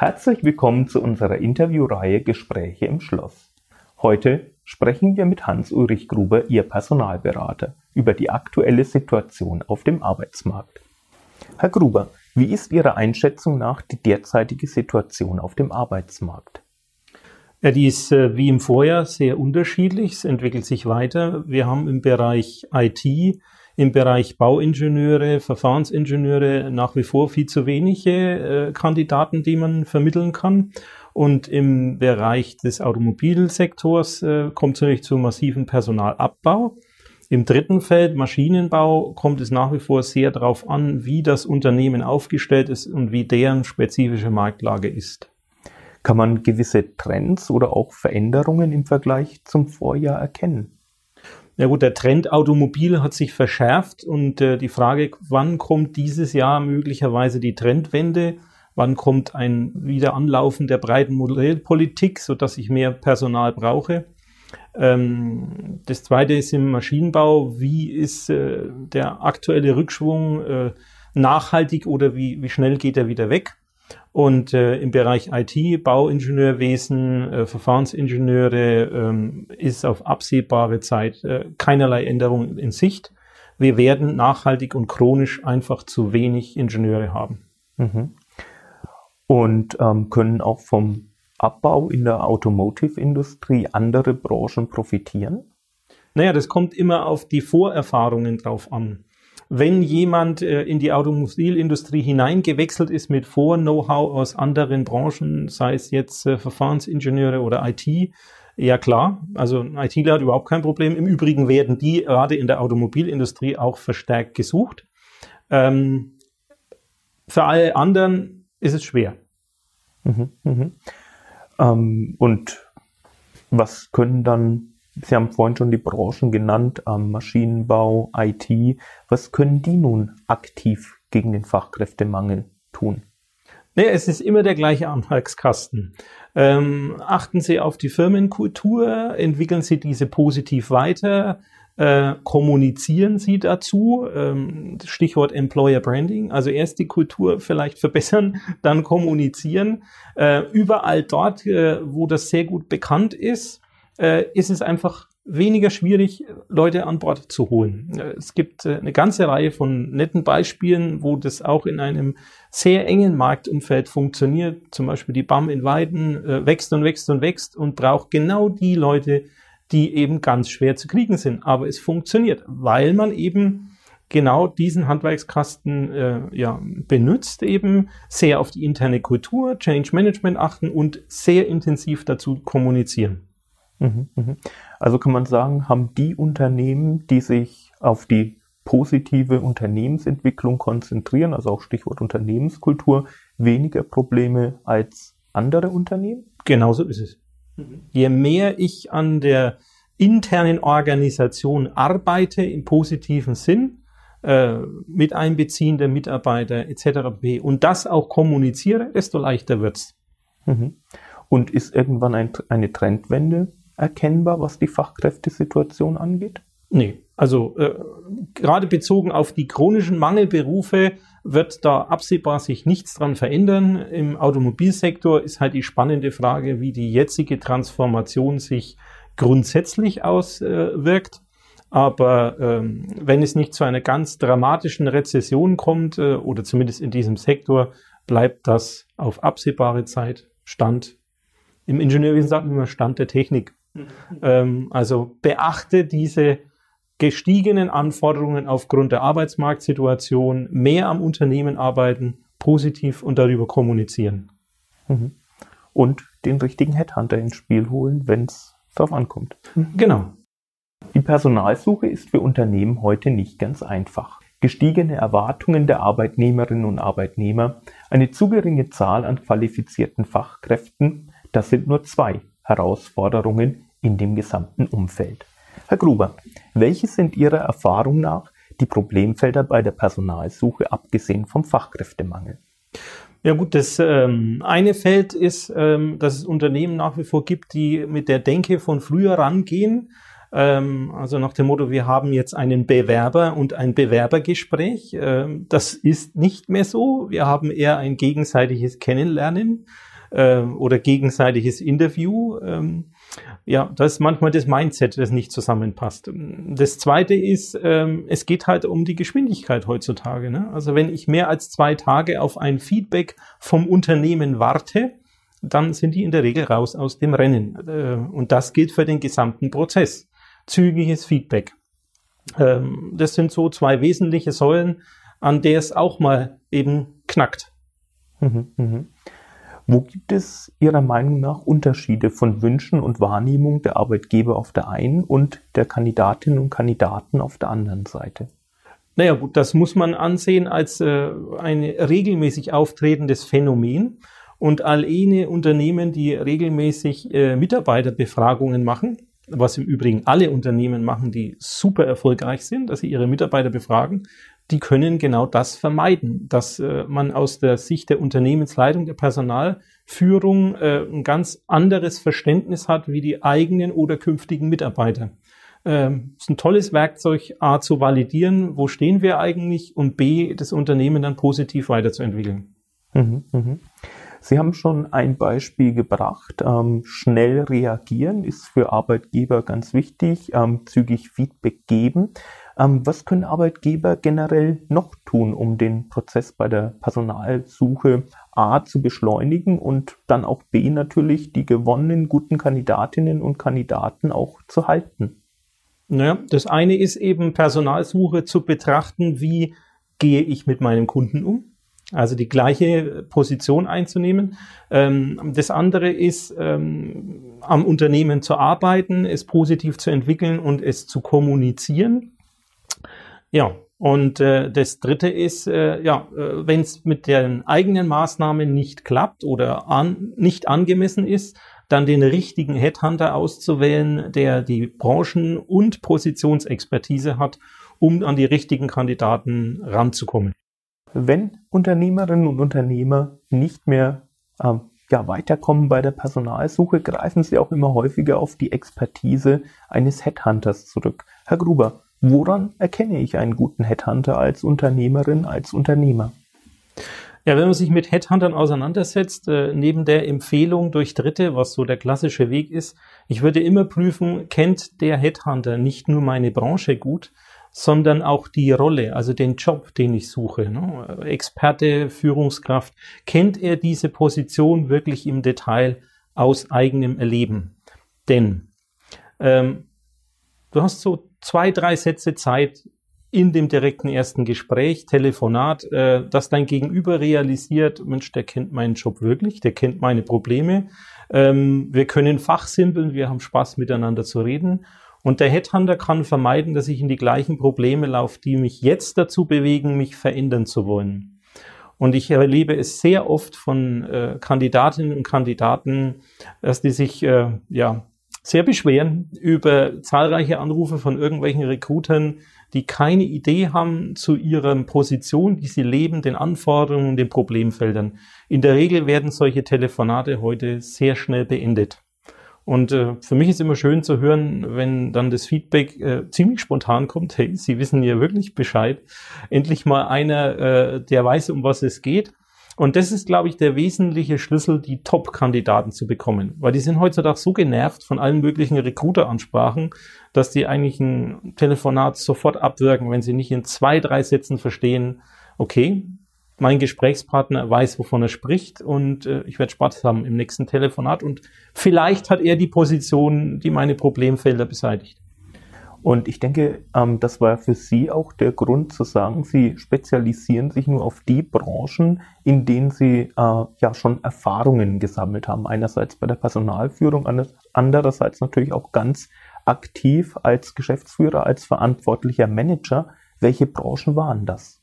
Herzlich willkommen zu unserer Interviewreihe Gespräche im Schloss. Heute sprechen wir mit Hans-Ulrich Gruber, Ihr Personalberater, über die aktuelle Situation auf dem Arbeitsmarkt. Herr Gruber, wie ist Ihrer Einschätzung nach die derzeitige Situation auf dem Arbeitsmarkt? Ja, die ist äh, wie im Vorjahr sehr unterschiedlich. Es entwickelt sich weiter. Wir haben im Bereich IT, im Bereich Bauingenieure, Verfahrensingenieure nach wie vor viel zu wenige äh, Kandidaten, die man vermitteln kann. Und im Bereich des Automobilsektors äh, kommt es natürlich zu massiven Personalabbau. Im dritten Feld, Maschinenbau, kommt es nach wie vor sehr darauf an, wie das Unternehmen aufgestellt ist und wie deren spezifische Marktlage ist. Kann man gewisse Trends oder auch Veränderungen im Vergleich zum Vorjahr erkennen? Ja gut, der Trend Automobil hat sich verschärft und äh, die Frage, wann kommt dieses Jahr möglicherweise die Trendwende? Wann kommt ein Wiederanlaufen der breiten Modellpolitik, sodass ich mehr Personal brauche? Ähm, das zweite ist im Maschinenbau. Wie ist äh, der aktuelle Rückschwung äh, nachhaltig oder wie, wie schnell geht er wieder weg? Und äh, im Bereich IT, Bauingenieurwesen, äh, Verfahrensingenieure ähm, ist auf absehbare Zeit äh, keinerlei Änderung in Sicht. Wir werden nachhaltig und chronisch einfach zu wenig Ingenieure haben. Mhm. Und ähm, können auch vom Abbau in der Automotive-Industrie andere Branchen profitieren? Naja, das kommt immer auf die Vorerfahrungen drauf an. Wenn jemand äh, in die Automobilindustrie hineingewechselt ist mit Vor-Know-how aus anderen Branchen, sei es jetzt äh, Verfahrensingenieure oder IT, ja klar, also ein ITler hat überhaupt kein Problem. Im Übrigen werden die gerade in der Automobilindustrie auch verstärkt gesucht. Ähm, für alle anderen ist es schwer. Mhm, mh. ähm, und was können dann Sie haben vorhin schon die Branchen genannt, ähm, Maschinenbau, IT. Was können die nun aktiv gegen den Fachkräftemangel tun? Nee, es ist immer der gleiche Anhaltskasten. Ähm, achten Sie auf die Firmenkultur, entwickeln Sie diese positiv weiter, äh, kommunizieren Sie dazu, ähm, Stichwort Employer Branding, also erst die Kultur vielleicht verbessern, dann kommunizieren. Äh, überall dort, äh, wo das sehr gut bekannt ist, äh, ist es einfach weniger schwierig, Leute an Bord zu holen. Äh, es gibt äh, eine ganze Reihe von netten Beispielen, wo das auch in einem sehr engen Marktumfeld funktioniert. Zum Beispiel die BAM in Weiden äh, wächst und wächst und wächst und braucht genau die Leute, die eben ganz schwer zu kriegen sind. Aber es funktioniert, weil man eben genau diesen Handwerkskasten äh, ja, benutzt, eben sehr auf die interne Kultur, Change Management achten und sehr intensiv dazu kommunizieren. Mhm, mhm. Also kann man sagen, haben die Unternehmen, die sich auf die positive Unternehmensentwicklung konzentrieren, also auch Stichwort Unternehmenskultur, weniger Probleme als andere Unternehmen? Genauso ist es. Je mehr ich an der internen Organisation arbeite im positiven Sinn, äh, mit Einbeziehen der Mitarbeiter etc. und das auch kommuniziere, desto leichter wird's. Mhm. Und ist irgendwann ein, eine Trendwende erkennbar, was die Fachkräftesituation angeht? Nee, also äh, gerade bezogen auf die chronischen Mangelberufe wird da absehbar sich nichts dran verändern. Im Automobilsektor ist halt die spannende Frage, wie die jetzige Transformation sich grundsätzlich auswirkt. Aber ähm, wenn es nicht zu einer ganz dramatischen Rezession kommt, äh, oder zumindest in diesem Sektor, bleibt das auf absehbare Zeit Stand. Im Ingenieurwesen sagt man immer Stand der Technik. Ähm, also beachte diese gestiegenen Anforderungen aufgrund der Arbeitsmarktsituation, mehr am Unternehmen arbeiten, positiv und darüber kommunizieren. Mhm. Und den richtigen Headhunter ins Spiel holen, wenn es darauf ankommt. Genau. Die Personalsuche ist für Unternehmen heute nicht ganz einfach. Gestiegene Erwartungen der Arbeitnehmerinnen und Arbeitnehmer, eine zu geringe Zahl an qualifizierten Fachkräften, das sind nur zwei Herausforderungen in dem gesamten Umfeld. Herr Gruber, welche sind Ihrer Erfahrung nach die Problemfelder bei der Personalsuche, abgesehen vom Fachkräftemangel? Ja gut, das ähm, eine Feld ist, ähm, dass es Unternehmen nach wie vor gibt, die mit der Denke von früher rangehen. Ähm, also nach dem Motto, wir haben jetzt einen Bewerber und ein Bewerbergespräch. Ähm, das ist nicht mehr so. Wir haben eher ein gegenseitiges Kennenlernen äh, oder gegenseitiges Interview. Ähm, ja, das ist manchmal das Mindset, das nicht zusammenpasst. Das zweite ist, ähm, es geht halt um die Geschwindigkeit heutzutage. Ne? Also wenn ich mehr als zwei Tage auf ein Feedback vom Unternehmen warte, dann sind die in der Regel raus aus dem Rennen. Äh, und das gilt für den gesamten Prozess. Zügiges Feedback. Ähm, das sind so zwei wesentliche Säulen, an der es auch mal eben knackt. Mhm, mh. Wo gibt es Ihrer Meinung nach Unterschiede von Wünschen und Wahrnehmung der Arbeitgeber auf der einen und der Kandidatinnen und Kandidaten auf der anderen Seite? Naja gut, das muss man ansehen als äh, ein regelmäßig auftretendes Phänomen. Und all jene Unternehmen, die regelmäßig äh, Mitarbeiterbefragungen machen, was im Übrigen alle Unternehmen machen, die super erfolgreich sind, dass sie ihre Mitarbeiter befragen, die können genau das vermeiden, dass äh, man aus der Sicht der Unternehmensleitung, der Personalführung äh, ein ganz anderes Verständnis hat wie die eigenen oder künftigen Mitarbeiter. Ähm, ist ein tolles Werkzeug, A zu validieren, wo stehen wir eigentlich und B, das Unternehmen dann positiv weiterzuentwickeln. Mhm, mh. Sie haben schon ein Beispiel gebracht. Ähm, schnell reagieren ist für Arbeitgeber ganz wichtig, ähm, zügig Feedback geben. Ähm, was können Arbeitgeber generell noch tun, um den Prozess bei der Personalsuche A zu beschleunigen und dann auch B natürlich die gewonnenen guten Kandidatinnen und Kandidaten auch zu halten? Naja, das eine ist eben Personalsuche zu betrachten, wie gehe ich mit meinem Kunden um? Also die gleiche Position einzunehmen. Ähm, das andere ist, ähm, am Unternehmen zu arbeiten, es positiv zu entwickeln und es zu kommunizieren. Ja, und äh, das Dritte ist, äh, ja, äh, wenn es mit den eigenen Maßnahmen nicht klappt oder an, nicht angemessen ist, dann den richtigen Headhunter auszuwählen, der die Branchen- und Positionsexpertise hat, um an die richtigen Kandidaten ranzukommen. Wenn Unternehmerinnen und Unternehmer nicht mehr ähm, ja, weiterkommen bei der Personalsuche, greifen sie auch immer häufiger auf die Expertise eines Headhunters zurück. Herr Gruber, woran erkenne ich einen guten Headhunter als Unternehmerin, als Unternehmer? Ja, wenn man sich mit Headhuntern auseinandersetzt, äh, neben der Empfehlung durch Dritte, was so der klassische Weg ist, ich würde immer prüfen, kennt der Headhunter nicht nur meine Branche gut, sondern auch die Rolle, also den Job, den ich suche. Ne? Experte, Führungskraft, kennt er diese Position wirklich im Detail aus eigenem Erleben? Denn ähm, du hast so zwei, drei Sätze Zeit in dem direkten ersten Gespräch, Telefonat, äh, dass dein Gegenüber realisiert, Mensch, der kennt meinen Job wirklich, der kennt meine Probleme. Ähm, wir können fachsimpeln, wir haben Spaß miteinander zu reden und der Headhunter kann vermeiden, dass ich in die gleichen Probleme laufe, die mich jetzt dazu bewegen, mich verändern zu wollen. Und ich erlebe es sehr oft von äh, Kandidatinnen und Kandidaten, dass die sich äh, ja sehr beschweren über zahlreiche Anrufe von irgendwelchen Recruitern, die keine Idee haben zu ihrer Position, die sie leben, den Anforderungen den Problemfeldern. In der Regel werden solche Telefonate heute sehr schnell beendet. Und äh, für mich ist immer schön zu hören, wenn dann das Feedback äh, ziemlich spontan kommt, hey, Sie wissen ja wirklich Bescheid. Endlich mal einer, äh, der weiß, um was es geht. Und das ist, glaube ich, der wesentliche Schlüssel, die Top-Kandidaten zu bekommen. Weil die sind heutzutage so genervt von allen möglichen Recruiter-Ansprachen, dass die eigentlich ein Telefonat sofort abwirken, wenn sie nicht in zwei, drei Sätzen verstehen, okay, mein Gesprächspartner weiß, wovon er spricht und äh, ich werde Spaß haben im nächsten Telefonat und vielleicht hat er die Position, die meine Problemfelder beseitigt. Und ich denke, ähm, das war für Sie auch der Grund zu sagen, Sie spezialisieren sich nur auf die Branchen, in denen Sie äh, ja schon Erfahrungen gesammelt haben. Einerseits bei der Personalführung, andererseits natürlich auch ganz aktiv als Geschäftsführer, als verantwortlicher Manager. Welche Branchen waren das?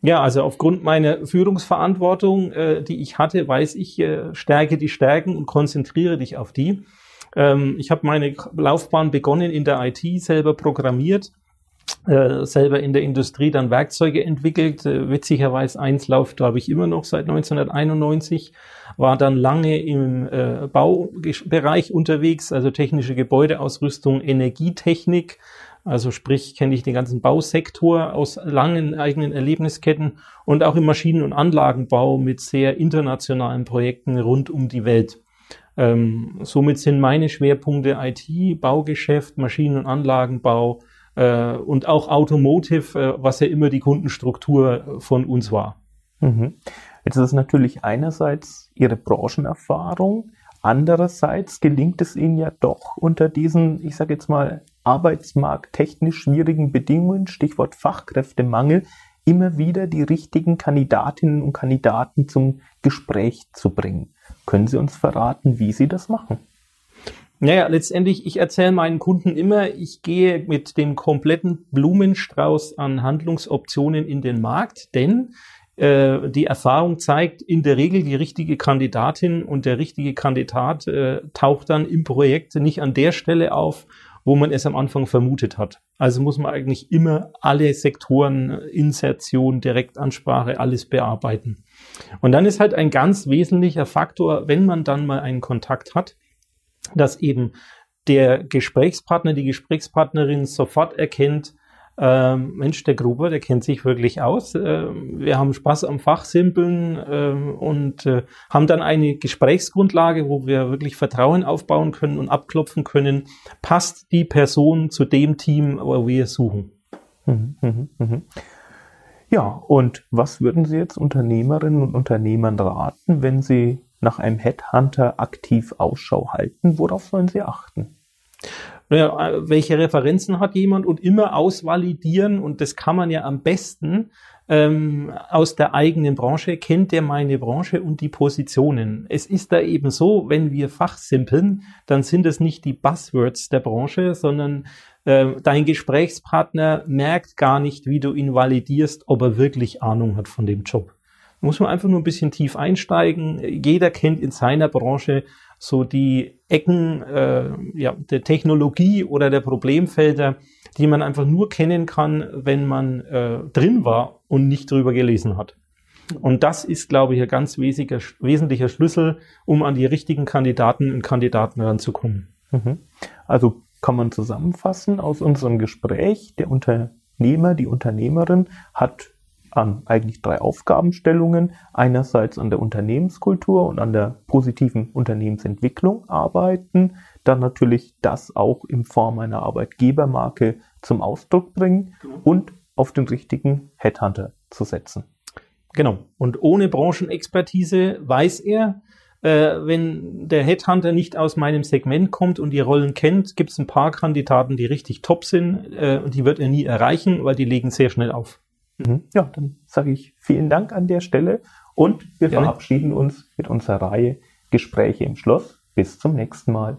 Ja, also aufgrund meiner Führungsverantwortung, äh, die ich hatte, weiß ich, äh, stärke die Stärken und konzentriere dich auf die. Ähm, ich habe meine Laufbahn begonnen in der IT, selber programmiert, äh, selber in der Industrie dann Werkzeuge entwickelt. Äh, witzigerweise eins läuft, glaube ich, immer noch seit 1991. War dann lange im äh, Baubereich unterwegs, also technische Gebäudeausrüstung, Energietechnik. Also sprich, kenne ich den ganzen Bausektor aus langen eigenen Erlebnisketten und auch im Maschinen- und Anlagenbau mit sehr internationalen Projekten rund um die Welt. Ähm, somit sind meine Schwerpunkte IT, Baugeschäft, Maschinen- und Anlagenbau, äh, und auch Automotive, äh, was ja immer die Kundenstruktur von uns war. Mhm. Jetzt ist es natürlich einerseits Ihre Branchenerfahrung, andererseits gelingt es Ihnen ja doch unter diesen, ich sage jetzt mal, arbeitsmarkttechnisch schwierigen Bedingungen, Stichwort Fachkräftemangel, immer wieder die richtigen Kandidatinnen und Kandidaten zum Gespräch zu bringen. Können Sie uns verraten, wie Sie das machen? Naja, letztendlich, ich erzähle meinen Kunden immer, ich gehe mit dem kompletten Blumenstrauß an Handlungsoptionen in den Markt, denn äh, die Erfahrung zeigt, in der Regel die richtige Kandidatin und der richtige Kandidat äh, taucht dann im Projekt nicht an der Stelle auf, wo man es am Anfang vermutet hat. Also muss man eigentlich immer alle Sektoren, Insertion, Direktansprache, alles bearbeiten. Und dann ist halt ein ganz wesentlicher Faktor, wenn man dann mal einen Kontakt hat, dass eben der Gesprächspartner, die Gesprächspartnerin sofort erkennt, ähm, Mensch, der Gruber, der kennt sich wirklich aus. Ähm, wir haben Spaß am Fachsimpeln ähm, und äh, haben dann eine Gesprächsgrundlage, wo wir wirklich Vertrauen aufbauen können und abklopfen können, passt die Person zu dem Team, wo wir suchen. Mhm, mh, mh. Ja, und was würden Sie jetzt Unternehmerinnen und Unternehmern raten, wenn sie nach einem Headhunter aktiv Ausschau halten? Worauf sollen sie achten? Naja, welche Referenzen hat jemand und immer ausvalidieren und das kann man ja am besten ähm, aus der eigenen Branche, kennt der meine Branche und die Positionen. Es ist da eben so, wenn wir fachsimpeln, dann sind es nicht die Buzzwords der Branche, sondern äh, dein Gesprächspartner merkt gar nicht, wie du ihn validierst, ob er wirklich Ahnung hat von dem Job muss man einfach nur ein bisschen tief einsteigen. Jeder kennt in seiner Branche so die Ecken äh, ja, der Technologie oder der Problemfelder, die man einfach nur kennen kann, wenn man äh, drin war und nicht drüber gelesen hat. Und das ist, glaube ich, ein ganz wesentlicher, wesentlicher Schlüssel, um an die richtigen Kandidaten und Kandidaten ranzukommen. Mhm. Also kann man zusammenfassen aus unserem Gespräch, der Unternehmer, die Unternehmerin hat an eigentlich drei Aufgabenstellungen. Einerseits an der Unternehmenskultur und an der positiven Unternehmensentwicklung arbeiten. Dann natürlich das auch in Form einer Arbeitgebermarke zum Ausdruck bringen genau. und auf den richtigen Headhunter zu setzen. Genau. Und ohne Branchenexpertise weiß er, äh, wenn der Headhunter nicht aus meinem Segment kommt und die Rollen kennt, gibt es ein paar Kandidaten, die richtig top sind äh, und die wird er nie erreichen, weil die legen sehr schnell auf. Mhm. Ja, dann sage ich vielen Dank an der Stelle und wir Gerne. verabschieden uns mit unserer Reihe Gespräche im Schloss. Bis zum nächsten Mal.